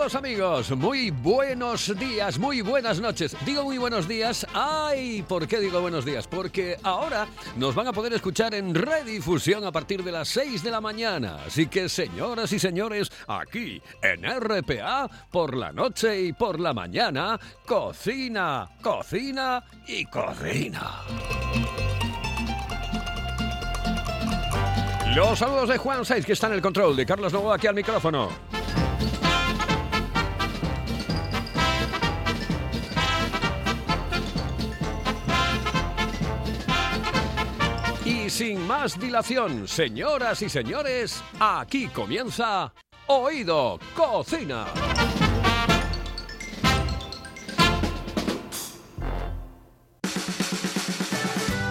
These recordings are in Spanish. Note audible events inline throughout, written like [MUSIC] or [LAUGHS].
Saludos amigos, muy buenos días, muy buenas noches. Digo muy buenos días, ay, ¿por qué digo buenos días? Porque ahora nos van a poder escuchar en redifusión a partir de las 6 de la mañana. Así que señoras y señores, aquí en RPA, por la noche y por la mañana, cocina, cocina y cocina. Los saludos de Juan Saiz, que está en el control, de Carlos Novoa aquí al micrófono. Sin más dilación, señoras y señores, aquí comienza Oído Cocina.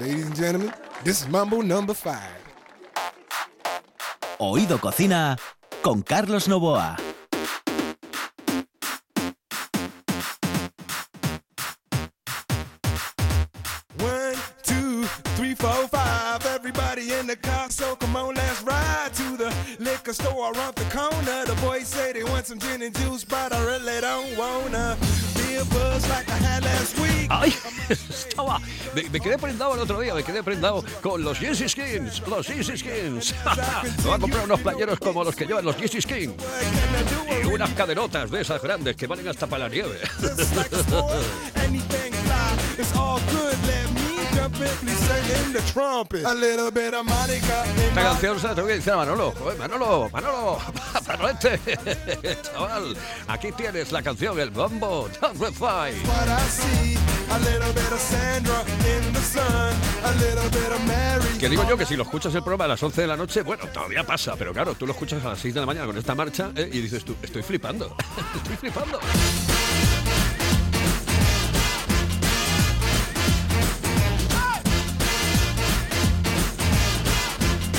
Ladies and gentlemen, this is Mambo number five. Oído Cocina con Carlos Novoa. One, two, three, four, five. Everybody in the car, so come on, let's ride to the liquor store around the corner. The boys say they want some gin and juice, but I really don't wanna be a buzz like I had last week. ¡Ay! [LAUGHS] Estaba. Me, me quedé prendado el otro día, me quedé prendado con los Yeezy Skins. Los Yeezy Skins. [LAUGHS] me voy a comprar unos playeros como los que llevan los Yeezy Skins. Y unas caderotas de esas grandes que valen hasta para la nieve. [LAUGHS] Esta canción se la tengo que decir a Manolo. Manolo, Manolo, [LAUGHS] Manolete. Chaval, aquí tienes la canción, el bombo. Don't Refine. what I see. A little bit of Sandra in the sun. A little bit of Mary. Que digo yo que si lo escuchas el programa a las 11 de la noche, bueno, todavía pasa, pero claro, tú lo escuchas a las 6 de la mañana con esta marcha eh, y dices tú, estoy flipando, [LAUGHS] estoy flipando.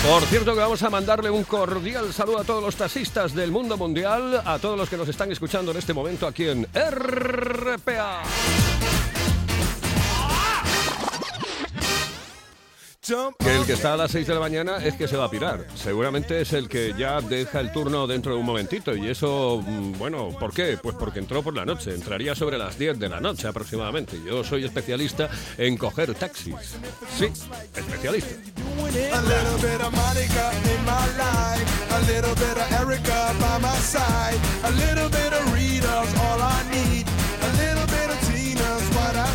Por cierto que vamos a mandarle un cordial saludo a todos los taxistas del mundo mundial, a todos los que nos están escuchando en este momento aquí en RPA. Que el que está a las 6 de la mañana es que se va a pirar. Seguramente es el que ya deja el turno dentro de un momentito. Y eso, mm, bueno, ¿por qué? Pues porque entró por la noche. Entraría sobre las 10 de la noche aproximadamente. Yo soy especialista en coger taxis. Sí, especialista.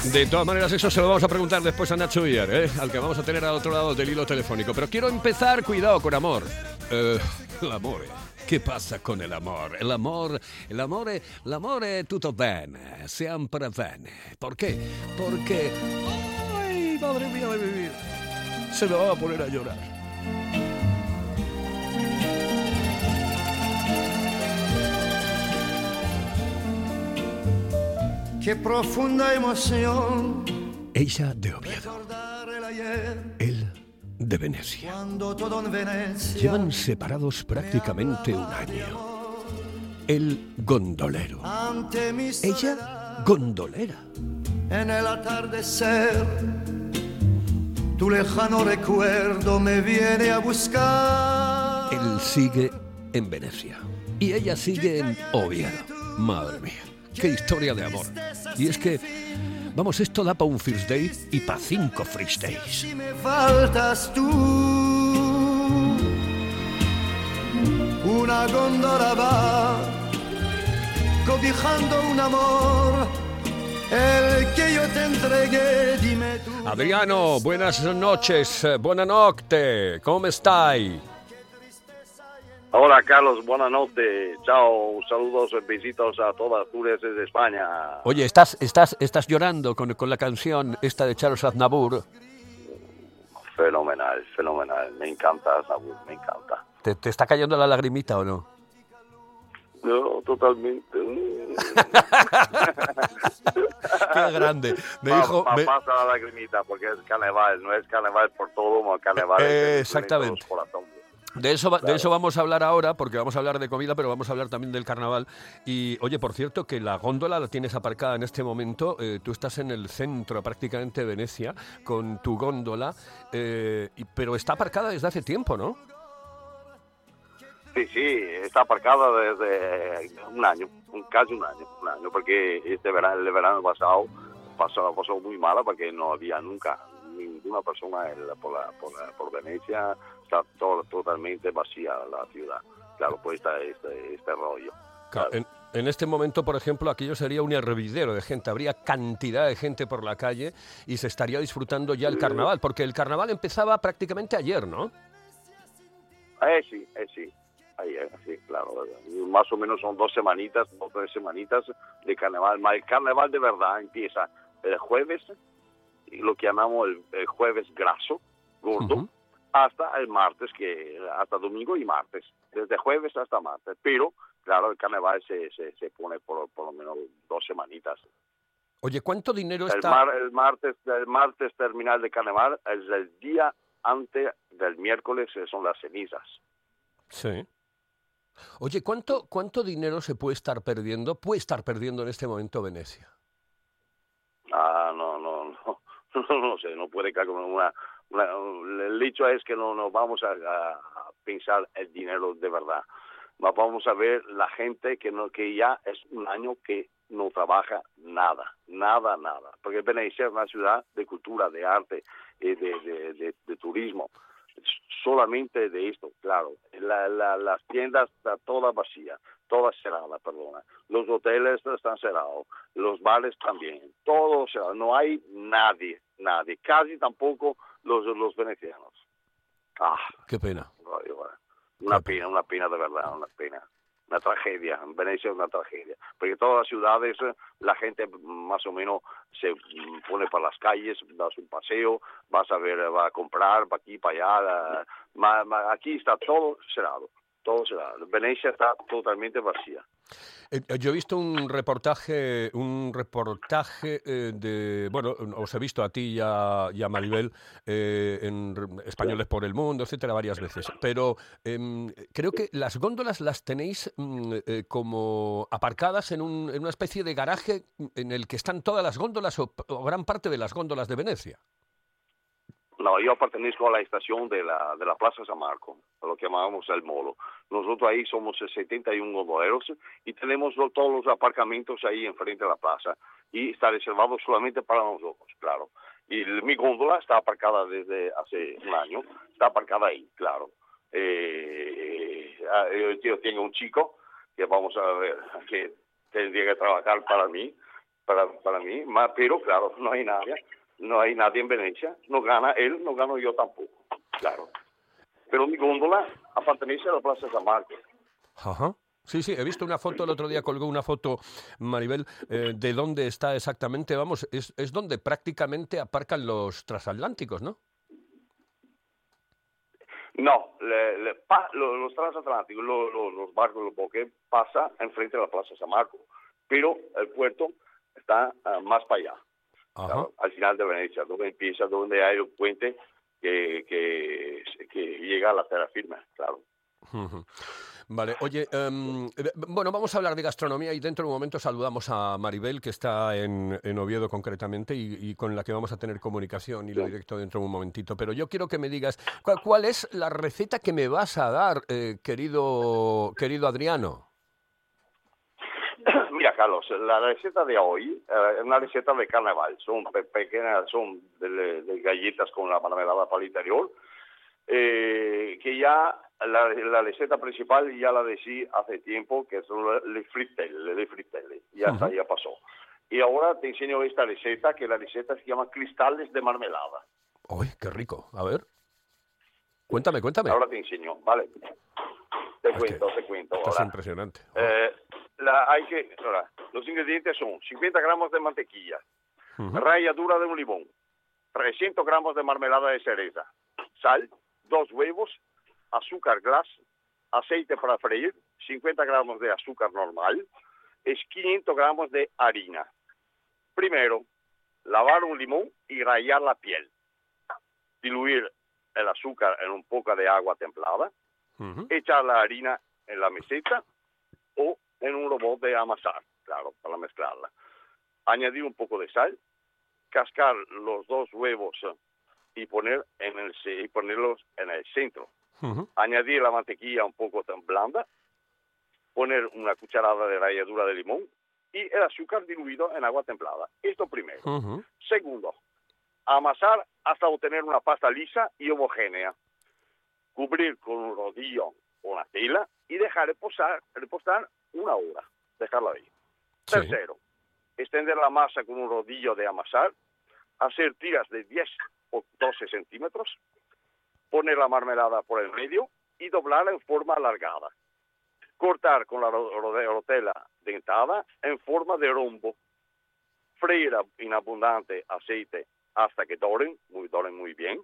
De todas maneras, eso se lo vamos a preguntar después a Nacho Villar, ¿eh? al que vamos a tener al otro lado del hilo telefónico. Pero quiero empezar, cuidado, con amor. Eh, el amor. Che passa con l'amore? L'amore, l'amore, l'amore è tutto bene, sempre bene. Perché? Perché... Ay, madre mía de mi vida. Se me va a poner a llorar. Qué profunda emoción Ella de Oviedo, él de Venecia. Llevan separados prácticamente un año. El gondolero. Ella gondolera. en el atardecer tu lejano recuerdo me viene a buscar Él sigue en Venecia y ella sigue en Oviedo. Madre mía, qué historia de amor. Y es que, vamos, esto da para un first date y para cinco first days. si me faltas tú una góndola va cobijando un amor el que yo te entregué, dime tú. Adriano, buenas noches, eh, buonanotte, ¿cómo estáis? Hola Carlos, buenas noches. Chao, saludos, besitos a todas Asturias de España. Oye, ¿estás, estás, estás llorando con, con la canción esta de Charles Aznavour? Fenomenal, fenomenal. Me encanta, Aznavour, me encanta. ¿Te, ¿Te está cayendo la lagrimita o no? No, totalmente. [LAUGHS] Qué grande. Me Pa- dijo... pa- me- Pasa la lagrimita porque es carnaval, no es carnaval por todo, no carnaval es Eh, en exactamente. corazones. De eso, va- de eso vamos a hablar ahora, porque vamos a hablar de comida, pero vamos a hablar también del carnaval. Y oye, por cierto, que la góndola la tienes aparcada en este momento. eh, tú estás en el centro prácticamente de Venecia con tu góndola, eh, pero está aparcada desde hace tiempo, ¿no? Sí, sí, está aparcada desde un año, casi un año, un año, porque este verano, el verano pasado pasó, pasó muy mala porque no había nunca ninguna persona en la- por, la, por, la- por Venecia, está todo, totalmente vacía la ciudad. Claro, pues está este, este rollo. Claro, En, en este momento, por ejemplo, aquello sería un hervidero de gente. Habría cantidad de gente por la calle y se estaría disfrutando ya el carnaval, porque el carnaval empezaba prácticamente ayer, ¿no? Eh, sí, eh, sí. Eh, sí, claro. Más o menos son dos semanitas, dos tres semanitas de carnaval. El carnaval de verdad empieza el jueves, lo que llamamos el, el jueves graso, gordo. Hasta el martes, que hasta domingo y martes. Desde jueves hasta martes. Pero, claro, el carnaval se, se, se pone por, por lo menos dos semanitas. Oye, ¿cuánto dinero El, está...? mar- el martes el martes terminal de carnaval es el día antes del miércoles, que son las cenizas. Sí. Oye, ¿cuánto, ¿cuánto dinero se puede estar perdiendo? Puede estar perdiendo en este momento Venecia. Ah, no, no, [LAUGHS] no, no, no sé, no puede caer una, una- El hecho es que no nos vamos a, a pensar el dinero de verdad. Va- Vamos a ver la gente que no que ya es un año que no trabaja nada, nada, nada. Porque Venecia es una ciudad de cultura, de arte, eh, de, de, de- de turismo. Solamente de esto, claro. La- la- las tiendas están todas vacías, todas cerradas, perdona. Los hoteles están cerrados, los bares también, todo cerrado. No hay nadie, nadie, casi tampoco los, los venecianos. Ah, Qué pena. Una pena, una pena de verdad, una pena. Una tragedia. En Venecia es una tragedia. Porque todas las ciudades, eh, la gente más o menos se pone para las calles, das un paseo, vas a ver, va a comprar, va aquí, para allá. aquí está todo cerrado. Venecia está totalmente vacía. Eh, eh, Yo he visto un reportaje, un reportaje eh, de, bueno, os he visto a ti y a, y Maribel en Españoles por el Mundo, etcétera, varias veces. Pero em, creo que las góndolas las tenéis mm, como aparcadas en, un- una especie de garaje en el que están todas las góndolas o gran parte de las góndolas de Venecia. No, yo pertenezco a la estación de la, de la Plaza San Marco, lo que llamamos el Molo. Nosotros ahí somos 71 gondoleros y tenemos todos los aparcamientos ahí enfrente de la plaza y está reservado solamente para nosotros, claro. Y mi góndola está aparcada desde hace un año, está aparcada ahí, claro. Eh, ah, yo, yo tengo un chico que vamos a ver, que tendría que trabajar para mí, para, mí, pero claro, no hay nadie, no hay nadie en Venecia, no gana él, no gano yo tampoco, claro. Pero mi góndola pertenece a la Plaza San Marcos. Ajá. Sí, sí, he visto una foto, el otro día colgó una foto, Maribel, eh, de dónde está exactamente, vamos, es, es donde prácticamente aparcan los transatlánticos, ¿no? No, le- le pa- lo- los transatlánticos, lo- lo- los barcos, los boques, pasa enfrente de la Plaza San Marcos, pero el puerto está ah, más para allá. Claro, al final de Venecia, donde empieza, donde hay un puente que, que, que llega a la tierra firme, claro. Vale, oye, em, eh, bueno, vamos a hablar de gastronomía y dentro de un momento saludamos a Maribel, que está en, en Oviedo concretamente y, y con la que vamos a tener comunicación y lo directo dentro de un momentito. Pero yo quiero que me digas, ¿cuál, cuál es la receta que me vas a dar, eh, querido, querido Adriano? Mira, Carlos, la receta de hoy eh, es una receta de carnaval. Son pe- pequeñas, son de, de galletas con la mermelada para el interior. eh, que ya la, la receta principal ya la decí hace tiempo, que son le frittelle, le frittelle. Ya está, ya pasó. Y ahora te enseño esta receta, que la receta se llama cristales de marmelada. ¡Uy, qué rico! A ver. Cuéntame, cuéntame. Ahora te enseño, ¿vale? Te Es cuento, te cuento. Es impresionante. Eh, la, hay que, ahora, los ingredientes son 50 gramos de mantequilla, Ujú. ralladura de un limón, 300 gramos de marmelada de cereza, sal, dos huevos, azúcar glass, aceite para freír, 50 gramos de azúcar normal, es 500 gramos de harina. Primero, lavar un limón y rallar la piel. Diluir el azúcar en un poco de agua templada, Ujú. echar la harina en la meseta o en un robot de amasar, claro, para mezclarla. Añadir un poco de sal, cascar los dos huevos y poner en el y ponerlos en el centro. Ujú. Añadir la mantequilla un poco tan blanda, poner una cucharada de ralladura de limón y el azúcar diluido en agua templada. Esto primero. Ujú. Segundo, amasar hasta obtener una pasta lisa y homogénea. Cubrir con un rodillo o una tela y dejar reposar, reposar una hora. Dejarla ahí. Sí. Tercero, extender la masa con un rodillo de amasar, hacer tiras de 10 o 12 centímetros, poner la marmelada por el medio y doblarla en forma alargada. Cortar con la rotela dentada en forma de rombo. Freír en abundante aceite hasta que doren, muy, doren muy bien.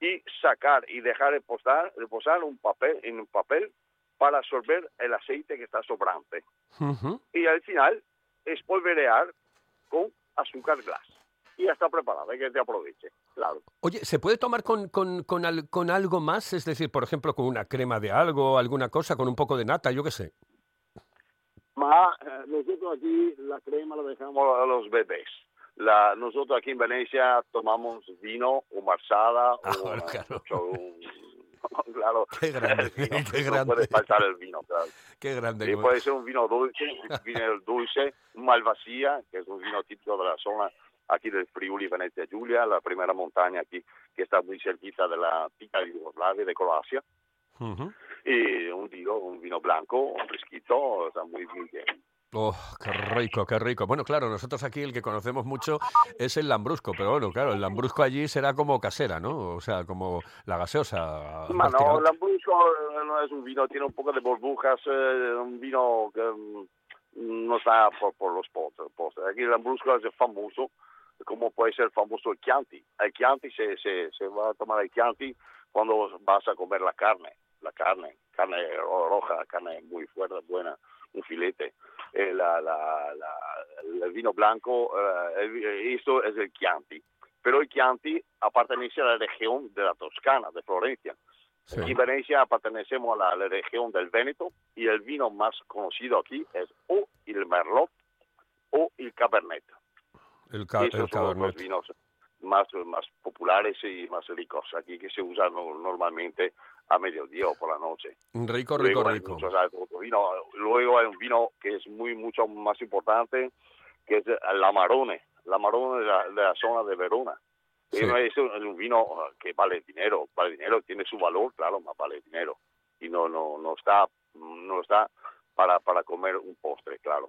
Y sacar y dejar reposar, reposar un papel, en un papel para absorber el aceite que está sobrante Ujú. y al final espolvorear con azúcar glass. Y ya está preparada, que te aproveche, claro. Oye, ¿se puede tomar con, con, con, al- con algo más? Es decir, por ejemplo, con una crema de algo, alguna cosa, con un poco de nata, yo qué sé. Ma, eh, nosotros aquí la crema la dejamos a los bebés. La, nosotros aquí en Venecia tomamos vino o marsada Ah, o claro. un- [LAUGHS] claro. Qué grande, vino, qué no grande. puede faltar el vino, claro. Qué grande. Como- puede ser un vino dulce, [LAUGHS] vino dulce, un malvasía, que es un vino típico de la zona aquí del Friuli, Venecia Giulia, la primera montaña aquí que está muy cerquita de la pica de Yugoslavia, de Croacia, Ujú. y un vino, un vino blanco, un fresquito, está muy, muy bien. Oh, qué rico, qué rico. Bueno, claro, nosotros aquí el que conocemos mucho es el lambrusco, pero bueno, claro, el lambrusco allí será como casera, ¿no? O sea, como la gaseosa. Ma no, el Lambrusco eh, no es un vino, tiene un poco de burbujas, eh, un vino que mm, no está por, por los postres. Aquí el Lambrusco es famoso, como puede ser famoso el Chianti. El Chianti se, se, se va a tomar el Chianti cuando vas a comer la carne, la carne, carne ro- roja, carne muy fuerte, buena, un filete. Eh, la, la, la- el vino blanco, eh, esto es el Chianti. Pero el Chianti pertenece a la región de la Toscana, de Florencia. Sí. Aquí en Venecia pertenecemos a la, región del Véneto y el vino más conocido aquí es o el Merlot o el Cabernet. El, ca- el son los cabernet. vinos más, más populares y más ricos aquí que se usan no- normalmente a mediodía o por la noche. Rico, rico, Luego rico. muchos otros vinos. Luego hay un vino que es muy mucho más importante, que es el Amarone. El Amarone de la, de la zona de Verona. Sí. Es un, vino que vale dinero, vale dinero, tiene su valor, claro, más vale dinero. Y no no no está no está para para comer un postre, claro.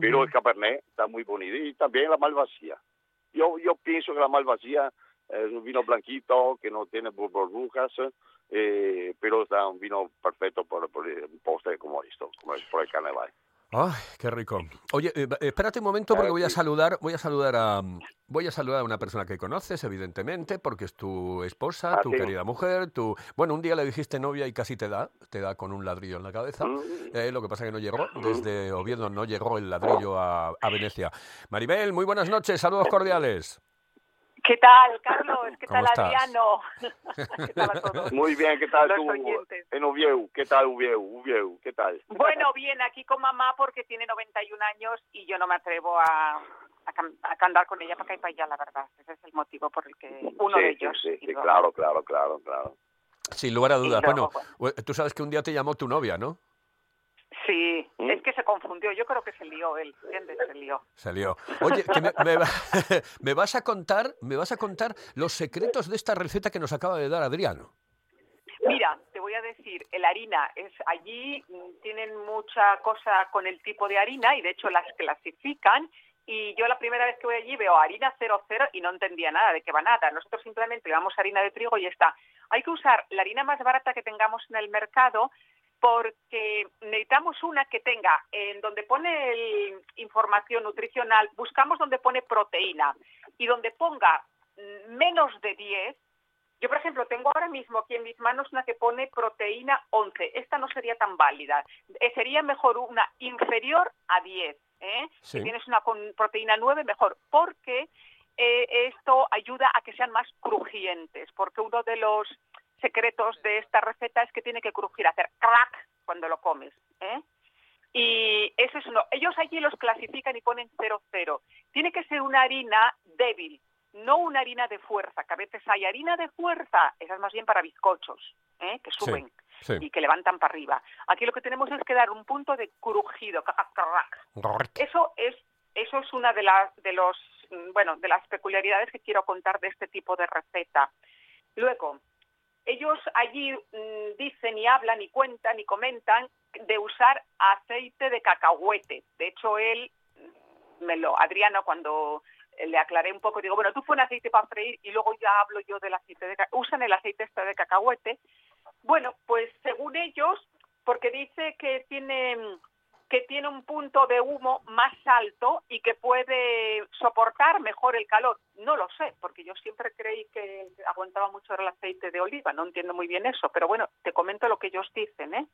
Pero el Cabernet está muy bonito y también la Malvasía. Yo yo pienso que la Malvasía es un vino blanquito que no tiene bur- burbujas, eh, pero está un vino perfecto por, por un postre como esto, como es por el carnaval. Ay, qué rico. Oye, eh, espérate un momento porque voy a saludar, voy a saludar a voy a saludar a una persona que conoces, evidentemente, porque es tu esposa, Ah, tu querida mujer, tu bueno, un día le dijiste novia y casi te da, te da con un ladrillo en la cabeza. Mm. Eh, lo que pasa que no llegó, desde Oviedo no llegó el ladrillo a, a Venecia. Maribel, muy buenas noches, saludos cordiales. ¿Qué tal, Carlos? ¿Qué ¿Cómo tal, estás? Adriano? [LAUGHS] ¿Qué tal a todos? Muy bien, ¿qué tal Los tú oyentes. en Oviedo? ¿Qué tal Oviedo? Oviedo, ¿qué tal? Bueno, bien, aquí con mamá porque tiene 91 años y yo no me atrevo a, a, andar con ella para acá y para allá, la verdad. Ese es el motivo por el que uno sí, de ellos. sí, sí, claro, claro, claro, claro. Sin lugar a dudas. Sí, Bueno, luego, tú sabes que un día te llamó tu novia, ¿no? Sí, ¿Mm? es que se confundió. Yo creo que se lió él, ¿entiendes? Se lió. Salió. Oye, que me, me va- [LAUGHS] me vas a contar, me vas a contar los secretos de esta receta que nos acaba de dar Adriano. Mira, te voy a decir, el harina es allí mm, tienen mucha cosa con el tipo de harina y de hecho las clasifican y yo la primera vez que voy allí veo harina 00 y no entendía nada de qué va nada. Nosotros simplemente llevamos harina de trigo y está. Hay que usar la harina más barata que tengamos en el mercado porque necesitamos una que tenga en donde pone el- información nutricional, buscamos donde pone proteína y donde ponga menos de 10 yo, por ejemplo, tengo ahora mismo aquí en mis manos una que pone proteína 11. Esta no sería tan válida. Eh, sería mejor una inferior a 10. ¿eh? Sí. Si tienes una con proteína 9, mejor. Porque eh, esto ayuda a que sean más crujientes. Porque uno de los secretos de esta receta es que tiene que crujir, hacer crack cuando lo comes. ¿eh? Y eso es uno. Ellos allí los clasifican y ponen 00. Tiene que ser una harina débil, no una harina de fuerza, que a veces hay harina de fuerza, esa es más bien para bizcochos, ¿eh? que suben sí. y que levantan para arriba. Aquí lo que tenemos es que dar un punto de crujido. Eso es eso es una de las de los mm, bueno de las peculiaridades que quiero contar de este tipo de receta. Luego ellos allí mm, dicen y hablan y cuentan y comentan de usar aceite de cacahuete. De hecho él mm, me Adriano cuando eh, le aclaré un poco digo bueno tú pon aceite para freír y luego ya hablo yo del aceite de ca- usan el aceite este de cacahuete. Bueno pues según ellos porque dice que tiene mm, que tiene un punto de humo más alto y que puede soportar mejor el calor. No lo sé, porque yo siempre creí que aguantaba mucho el aceite de oliva, no entiendo muy bien eso, pero bueno, te comento lo que ellos dicen, ¿eh?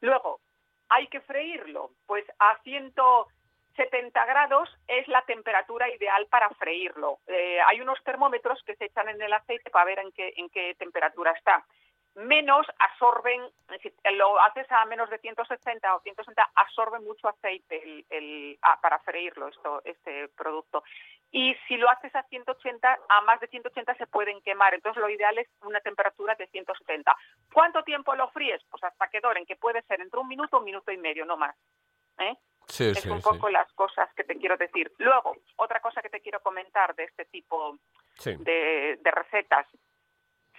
Luego, hay que freírlo, pues a 170 grados es la temperatura ideal para freírlo. Eh, hay unos termómetros que se echan en el aceite para ver en qué, en qué temperatura está. Menos absorben, si lo haces a menos de 160 o 160, absorbe mucho aceite el, el- ah, para freírlo esto, este producto. Y si lo haces a 180, a más de 180 se pueden quemar. Entonces lo ideal es una temperatura de 170. ¿Cuánto tiempo lo fríes? Pues hasta que doren, que puede ser entre un minuto o un minuto y medio, no más. ¿eh? Sí, es sí, un sí. poco las cosas que te quiero decir. Luego, otra cosa que te quiero comentar de este tipo de recetas.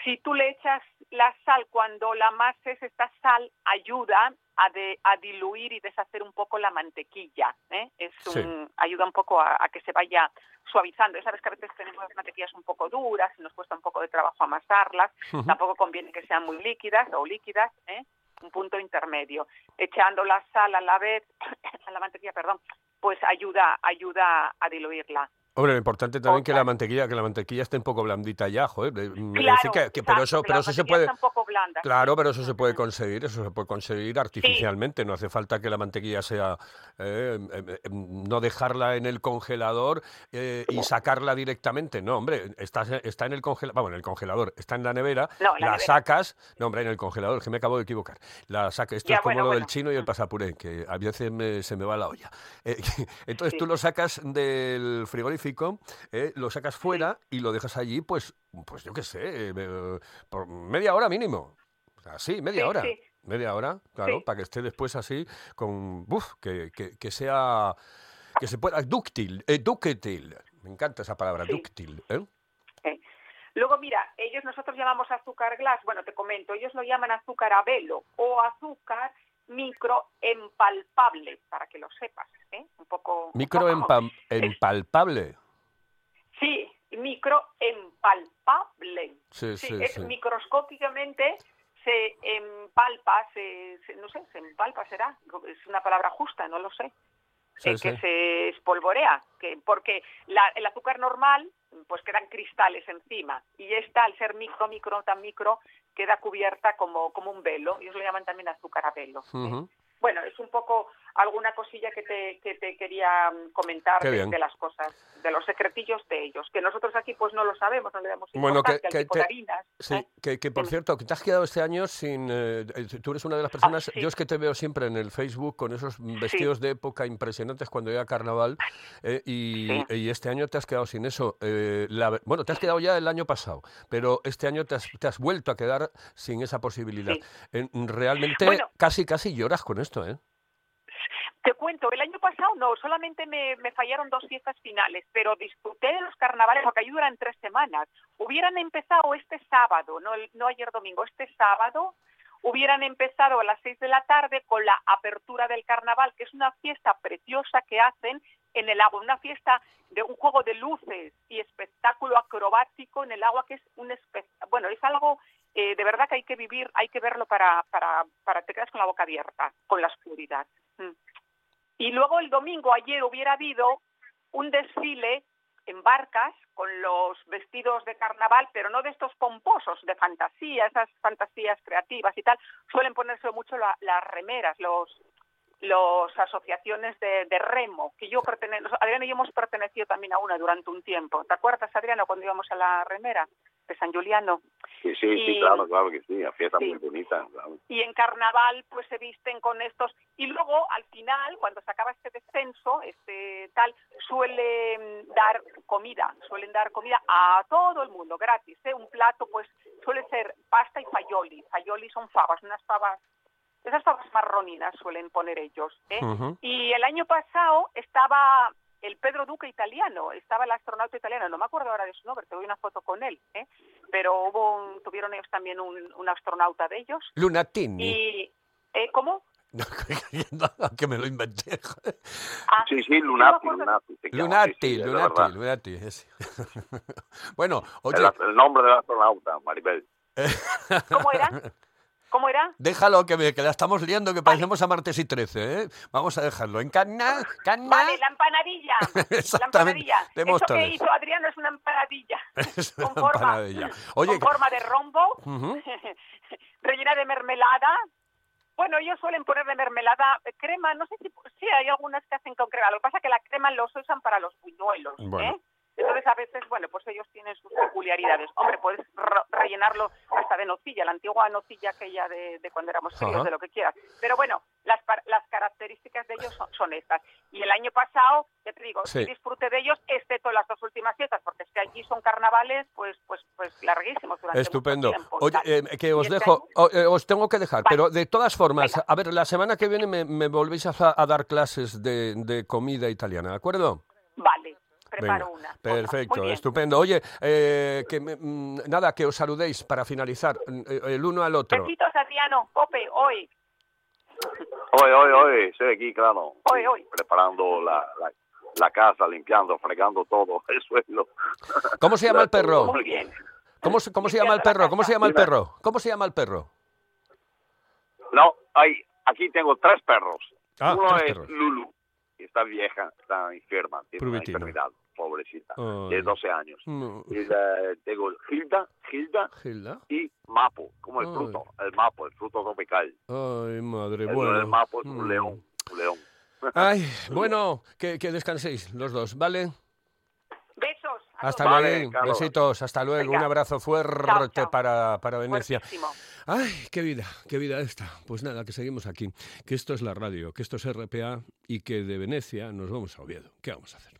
Si tú le echas la sal cuando la amases, esta sal ayuda a, de- a diluir y deshacer un poco la mantequilla. ¿eh? Es Sí. un- ayuda un poco a, a que se vaya suavizando. Ya sabes que a veces tenemos las mantequillas un poco duras y nos cuesta un poco de trabajo amasarlas. Tampoco conviene que sean muy líquidas o líquidas. ¿eh? Un punto intermedio. Echando la sal a la vez, [COUGHS] a la mantequilla, perdón, pues ayuda, ayuda a diluirla. Hombre, lo importante también que Otra. la mantequilla, que la mantequilla esté un poco blandita ya, joder. de- me Claro, que- que- pero eso, que pero eso se puede. blanda. Claro, pero eso se puede conseguir, eso se puede conseguir artificialmente. No hace falta que la mantequilla sea, eh, em, em, em, no dejarla en el congelador eh, y sacarla directamente. No, hombre, está, está en el congelador, vamos, en el congelador, está en la nevera, No, en la la nevera. sacas, no, hombre, en el congelador, que me acabo de equivocar. La saca, esto Ya, es como bueno, lo del chino y el Mm. pasapuré, que a veces me- se me va la olla. Eh, [LAUGHS] entonces Sí. tú lo sacas del frigorífico, eh, lo sacas fuera y lo dejas allí, pues, pues yo qué sé, eh, por media hora mínimo. Así, media Sí, hora. sí. Media hora, claro, Sí. para que esté después así con, uf, que, que, que sea, que se pueda, dúctil, eh, dúctil. Me encanta esa palabra, dúctil. ¿eh? Eh. Luego, mira, ellos nosotros llamamos azúcar glass, bueno, te comento, ellos lo llaman azúcar a velo o azúcar microempalpable, para que lo sepas, ¿eh? Un poco... Micro empam- empalpable. Sí, microempalpable. Sí, Sí, sí, es sí. microscópicamente se empalpa, se, se- no sé, se empalpa será, es una palabra justa, no lo sé. Sí, eh, sí. que se espolvorea, que porque la- el azúcar normal pues quedan cristales encima y esta al ser micro, micro, tan micro queda cubierta como, como un velo, ellos lo llaman también azúcar a velo. ¿eh? Bueno, es un poco alguna cosilla que te, que te quería mm, comentar de, las cosas, de los secretillos de ellos, que nosotros aquí pues no lo sabemos, no le damos Bueno, importancia que- al que te- de harinas. Sí, ¿eh? que, que por cierto, que te has quedado este año sin... eh, eh, tú eres una de las personas... sí. Yo es que te veo siempre en el Facebook con esos vestidos de época impresionantes cuando llega carnaval eh, y, este año te has quedado sin eso. Eh, la bueno, te has quedado ya el año pasado, pero este año te has, te has vuelto a quedar sin esa posibilidad. Realmente Bueno. casi, casi lloras con esto, ¿eh? Te cuento, el año pasado no, solamente me, me fallaron dos fiestas finales, pero disfruté de los carnavales porque ahí duran tres semanas. Hubieran empezado este sábado, no, no ayer domingo, este sábado, hubieran empezado a las seis de la tarde con la apertura del carnaval, que es una fiesta preciosa que hacen en el agua, una fiesta de un juego de luces y espectáculo acrobático en el agua, que es un espe- bueno, es algo eh, de verdad que hay que vivir, hay que verlo para, para, para te quedas con la boca abierta, con la oscuridad. Mm. Y luego el domingo, ayer hubiera habido un desfile en barcas con los vestidos de carnaval, pero no de estos pomposos de fantasía, esas fantasías creativas y tal. Suelen ponerse mucho la- las remeras, los los asociaciones de, de remo, que yo pertenezco, Adriano y yo hemos pertenecido también a una durante un tiempo. ¿Te acuerdas, Adriano, cuando íbamos a la remera de San Juliano? Sí, sí, sí, Y- claro, claro que sí, una fiesta Sí. muy bonita. claro. y en carnaval pues se visten con estos y luego al final cuando se acaba este descenso este tal suelen dar comida suelen dar comida a todo el mundo gratis ¿eh? un plato pues suele ser pasta y faioli faioli son fabas unas fabas esas fabas marroninas suelen poner ellos ¿eh? Y el año pasado estaba el Pedro Duque italiano, estaba el astronauta italiano, no me acuerdo ahora de su nombre, te doy una foto con él, ¿eh? pero hubo un- tuvieron ellos también un, un astronauta de ellos. Lunatini. Y, ¿eh, ¿Cómo? [LAUGHS] No, que me lo inventé. Ah, Sí, sí, Lunati. Lunati. sí, Lunati, sí, Lunati. Lunati. ese. bueno, oye, El, el nombre del astronauta, Maribel. ¿Cómo era? [LAUGHS] ¿Cómo era? déjalo que, me, que la estamos liando, que parecemos a martes y 13, ¿eh? Vamos a dejarlo. En Canna, Canna. Vale, la empanadilla. [LAUGHS] la Exactamente. empanadilla. Eso que hizo Adriano es una empanadilla. [LAUGHS] Es con una forma, empanadilla. Oye, con forma de rombo, [LAUGHS] rellena de mermelada. Bueno, ellos suelen poner de mermelada crema, no sé si sí hay algunas que hacen con crema. Lo que pasa es que la crema los usan para los buñuelos, Bueno. ¿eh? Entonces a veces, bueno, pues ellos tienen sus peculiaridades. Hombre, puedes re- rellenarlo hasta de nocilla, la antigua nocilla aquella de, de cuando éramos Ajá. de lo que quieras. Pero bueno, las, las características de ellos son, son estas. Y el año pasado, ya te digo, Sí. disfruté de ellos, excepto las dos últimas fiestas, porque es que allí son carnavales, pues, pues, pues larguísimos durante mucho Estupendo. tiempo, Oye, eh, que os este dejo, eh, os tengo que dejar, Vale. pero de todas formas, Venga. a ver, la semana que viene me, me volvéis a, a dar clases de, de comida italiana, ¿de acuerdo? Vale, preparo Venga, una. Perfecto, estupendo. Oye, eh, que me- mm, nada, que os saludéis para finalizar, mm, eh, el uno al otro. Besitos, Adriano, Pope, hoy. Oye, oye, oye, estoy aquí, claro. Oye, oye. Preparando la, la, la casa, limpiando, fregando todo, [LAUGHS] el suelo. ¿Cómo se llama el perro? Muy bien. ¿Cómo, se- cómo se llama el perro? ¿Cómo se llama el perro? ¿Cómo se llama el perro? No, hay, aquí tengo tres perros. Ah, Uno tres es perros. Lulu, que está vieja, está enferma, tiene una enfermedad, pobrecita, de 12 años. No. Y la- tengo Hilda, Hilda Gilda. y Mapo, como el Ay. fruto, el Mapo, el fruto tropical. Ay, madre, El, bueno. el Mapo es un Mm. león, un león. Ay, [LAUGHS] bueno, que, que descanséis los dos, ¿vale? Besos. Hasta. Vale, luego, Carlos. besitos, hasta luego, Venga. un abrazo fuerte Chao, chao. Para, para Venecia. Fuertísimo. Ay, qué vida, qué vida esta. Pues nada, que seguimos aquí, que esto es la radio, que esto es RPA y que de Venecia nos vamos a Oviedo. ¿Qué vamos a hacer?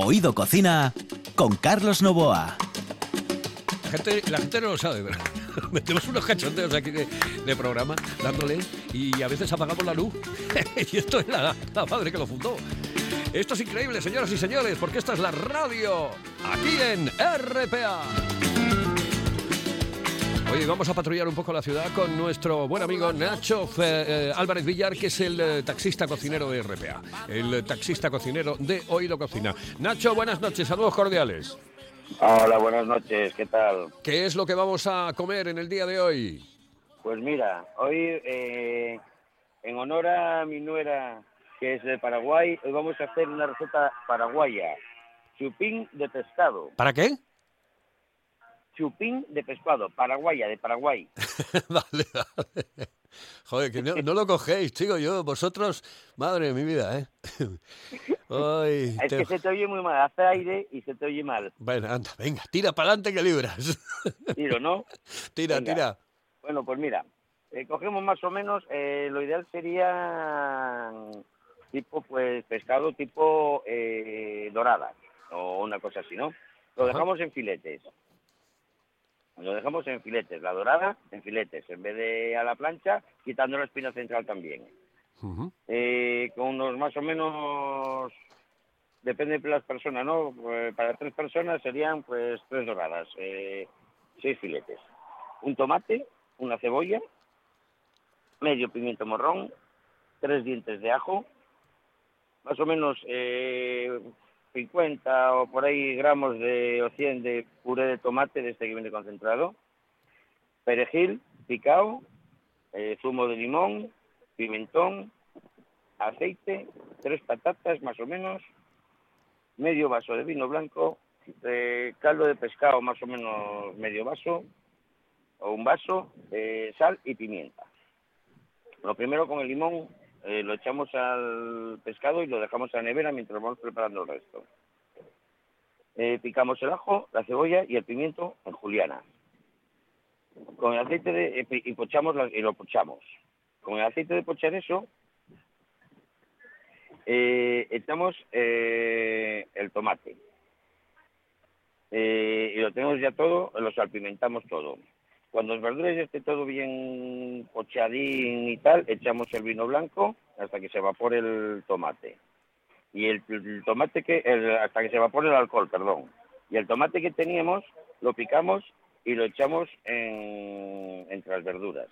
Oído Cocina con Carlos Novoa. La gente, no lo sabe, pero [LAUGHS] metemos unos cachondeos aquí de, de programa dándole y a veces apagamos la luz. [LAUGHS] y esto es la, la madre que lo fundó. Esto es increíble, señoras y señores, porque esta es la radio aquí en RPA. Oye, vamos a patrullar un poco la ciudad con nuestro buen amigo Nacho Fe- eh, Álvarez Villar, que es el eh, taxista cocinero de RPA. El taxista cocinero de Oído Cocina. Nacho, buenas noches, saludos cordiales. Hola, buenas noches, ¿qué tal? ¿Qué es lo que vamos a comer en el día de hoy? Pues mira, hoy eh, en honor a mi nuera que es de Paraguay, hoy vamos a hacer una receta paraguaya, chupín de pescado, ¿Para qué? Chupín de pescado, paraguaya, de Paraguay. [LAUGHS] vale, vale. Joder, que no, no lo cogéis, chicos. Yo, vosotros, madre de mi vida, ¿eh? [LAUGHS] Ay, Es te- que se te oye muy mal, hace aire y se te oye mal. Bueno, anda, venga, tira para adelante que libras. [LAUGHS] Tiro, ¿no? tira, Venga. tira. Bueno, pues mira, eh, cogemos más o menos, eh, lo ideal sería tipo, pues, pescado tipo eh, dorada o una cosa así, ¿no? Lo Ajá. dejamos en filetes. Lo dejamos en filetes, la dorada en filetes, en vez de a la plancha, quitando la espina central también. Eh, con unos más o menos, depende de las personas, ¿no? Eh, para tres personas serían pues tres doradas, eh, seis filetes. Un tomate, una cebolla, medio pimiento morrón, tres dientes de ajo, más o menos eh, 50 o por ahí gramos de o 100 de puré de tomate de este que viene concentrado, perejil picado, eh, zumo de limón, pimentón, aceite, tres patatas más o menos, medio vaso de vino blanco, eh, caldo de pescado más o menos medio vaso o un vaso, eh, sal y pimienta. Lo primero con el limón eh, lo echamos al pescado y lo dejamos a nevera mientras vamos preparando el resto. Eh, picamos el ajo, la cebolla y el pimiento en juliana. Con el aceite de, eh, y pochamos y lo pochamos. Con el aceite de pochar eso, echamos el tomate. Y lo tenemos ya todo, lo salpimentamos todo. Cuando las verduras ya esté todo bien pochadín y tal, echamos el vino blanco hasta que se evapore el tomate. Y el, el tomate que, el- hasta que se evapore el alcohol, perdón. Y el tomate que teníamos lo picamos y lo echamos en, entre las verduras.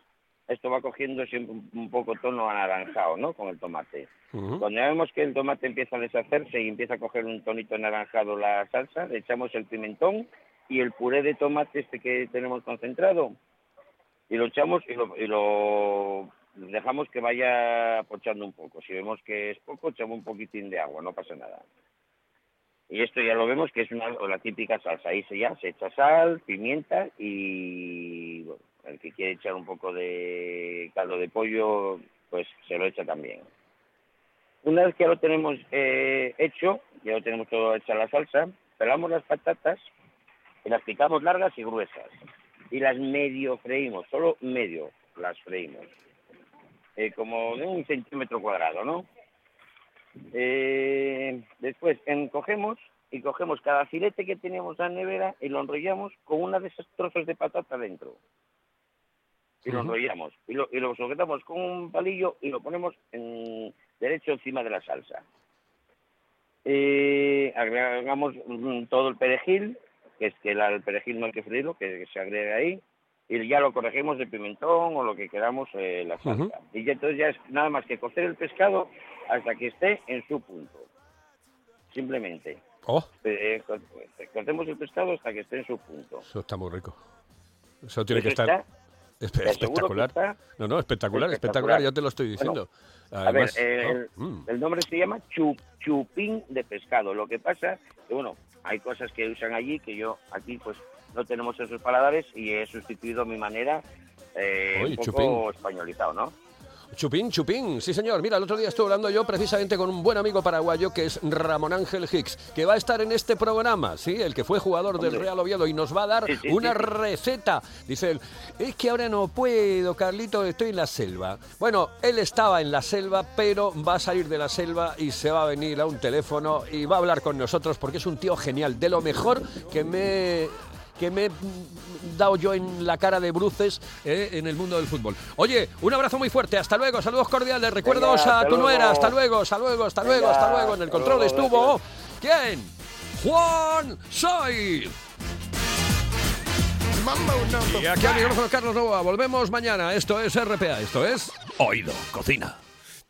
Esto va cogiendo siempre un, un poco tono anaranjado, ¿no? Con el tomate. Ujú. Cuando ya vemos que el tomate empieza a deshacerse y empieza a coger un tonito anaranjado la salsa, le echamos el pimentón y el puré de tomate este que tenemos concentrado y lo echamos y lo, y lo dejamos que vaya pochando un poco. Si vemos que es poco, echamos un poquitín de agua, no pasa nada. Y esto ya lo vemos que es una, la típica salsa. Ahí se, ya se echa sal, pimienta y bueno, el que quiere echar un poco de caldo de pollo, pues se lo echa también. Una vez que ya lo tenemos eh, hecho, ya lo tenemos todo hecha la salsa, pelamos las patatas y las picamos largas y gruesas. Y las medio freímos, solo medio las freímos. Eh, como de un centímetro cuadrado, ¿no? Eh, después encogemos y cogemos cada filete que teníamos en la nevera y lo enrollamos con una de esos trozos de patata dentro. Y lo enrollamos. Y lo, y lo sujetamos con un palillo y lo ponemos en, derecho encima de la salsa. Eh, agregamos mm, todo el perejil, que es que la- el perejil no hay que freírlo, que, que se agrega ahí, y ya lo corregimos de pimentón o lo que queramos eh, la salsa. Ujú. Y ya entonces ya es nada más que cocer el pescado hasta que esté en su punto. Simplemente. Oh, Eh, co- cocemos el pescado hasta que esté en su punto. eso está muy rico. Eso tiene que Eso estar está- espe- que espectacular. No, no, espectacular, espectacular, espectacular. ya te lo estoy Bueno, diciendo. A ver, Además, eh, oh, el, mm. el nombre se llama chu- chupín de pescado. Lo que pasa que, bueno, hay cosas que usan allí que yo aquí, pues, no tenemos esos paladares y he sustituido mi manera eh, un poco chupín. españolizado, ¿no? Chupín, chupín, sí señor. Mira, el otro día estuve hablando yo precisamente con un buen amigo paraguayo que es Ramón Ángel Hicks, que va a estar en este programa, ¿sí? El que fue jugador del. Real Oviedo y nos va a dar Sí, sí, una sí. receta. Dice él, es que ahora no puedo, Carlito, estoy en la selva. Bueno, él estaba en la selva, pero va a salir de la selva y se va a venir a un teléfono y va a hablar con nosotros porque es un tío genial, de lo mejor que me que me he dado yo en la cara de bruces eh, en el mundo del fútbol. Oye, un abrazo muy fuerte, hasta luego, saludos cordiales, recuerdos Venga, a tu nuera, luego. hasta luego, hasta luego, hasta luego, hasta luego. En el control luego, estuvo, ¿quién? Juan Soy. Y aquí al micrófono Carlos Novoa. Volvemos mañana. Esto es RPA. Esto es Oído Cocina.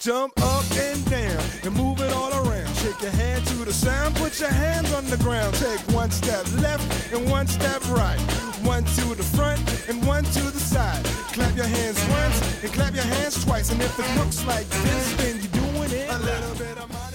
Jump up and down and move it all around. Shake your hand to the sound, put your hands on the ground. Take one step left and one step right. One to the front and one to the side. Clap your hands once and clap your hands twice. And if it looks like this, then you're doing it. A little bit of my